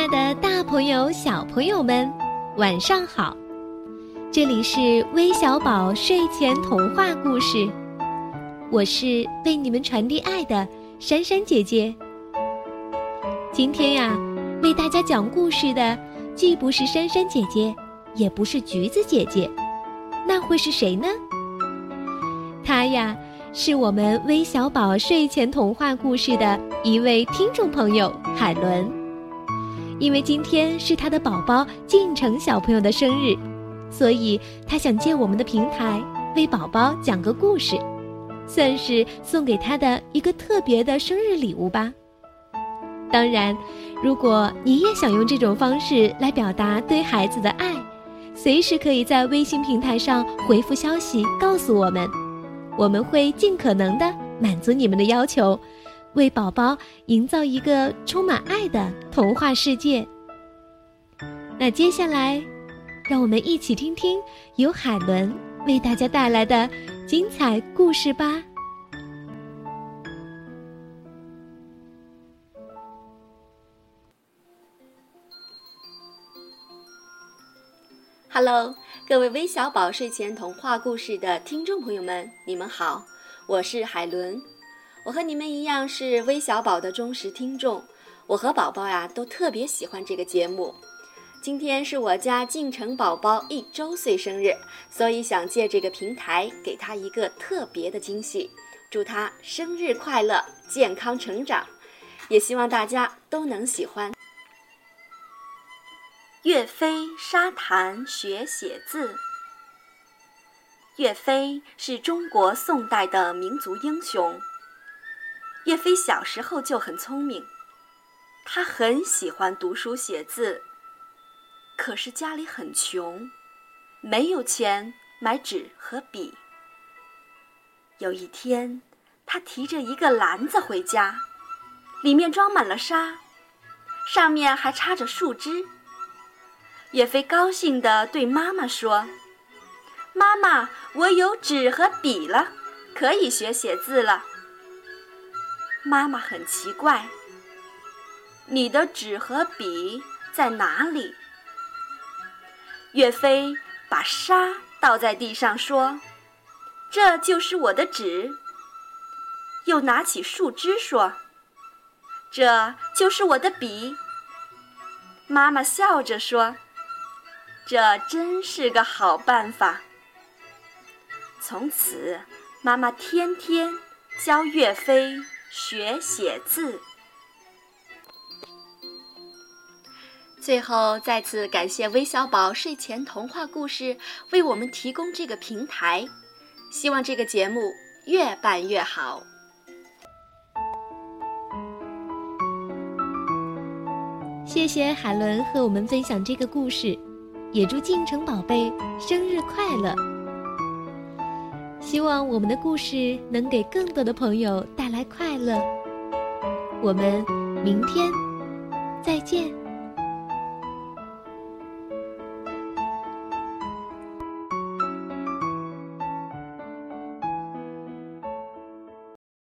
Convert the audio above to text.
亲爱的大朋友、小朋友们，晚上好！这里是微小宝睡前童话故事，我是为你们传递爱的珊珊姐姐。今天呀，为大家讲故事的既不是珊珊姐姐，也不是橘子姐姐，那会是谁呢？她呀，是我们微小宝睡前童话故事的一位听众朋友海伦。因为今天是他的宝宝进城小朋友的生日，所以他想借我们的平台为宝宝讲个故事，算是送给他的一个特别的生日礼物吧。当然，如果你也想用这种方式来表达对孩子的爱，随时可以在微信平台上回复消息告诉我们，我们会尽可能的满足你们的要求。为宝宝营造一个充满爱的童话世界。那接下来，让我们一起听听由海伦为大家带来的精彩故事吧。Hello，各位微小宝睡前童话故事的听众朋友们，你们好，我是海伦。我和你们一样是微小宝的忠实听众，我和宝宝呀都特别喜欢这个节目。今天是我家进城宝宝一周岁生日，所以想借这个平台给他一个特别的惊喜，祝他生日快乐，健康成长。也希望大家都能喜欢。岳飞沙坛学写字。岳飞是中国宋代的民族英雄。岳飞小时候就很聪明，他很喜欢读书写字。可是家里很穷，没有钱买纸和笔。有一天，他提着一个篮子回家，里面装满了沙，上面还插着树枝。岳飞高兴地对妈妈说：“妈妈，我有纸和笔了，可以学写字了。”妈妈很奇怪：“你的纸和笔在哪里？”岳飞把沙倒在地上说：“这就是我的纸。”又拿起树枝说：“这就是我的笔。”妈妈笑着说：“这真是个好办法。”从此，妈妈天天教岳飞。学写字。最后，再次感谢微小宝睡前童话故事为我们提供这个平台，希望这个节目越办越好。谢谢海伦和我们分享这个故事，也祝进城宝贝生日快乐！希望我们的故事能给更多的朋友带来快乐。我们明天再见。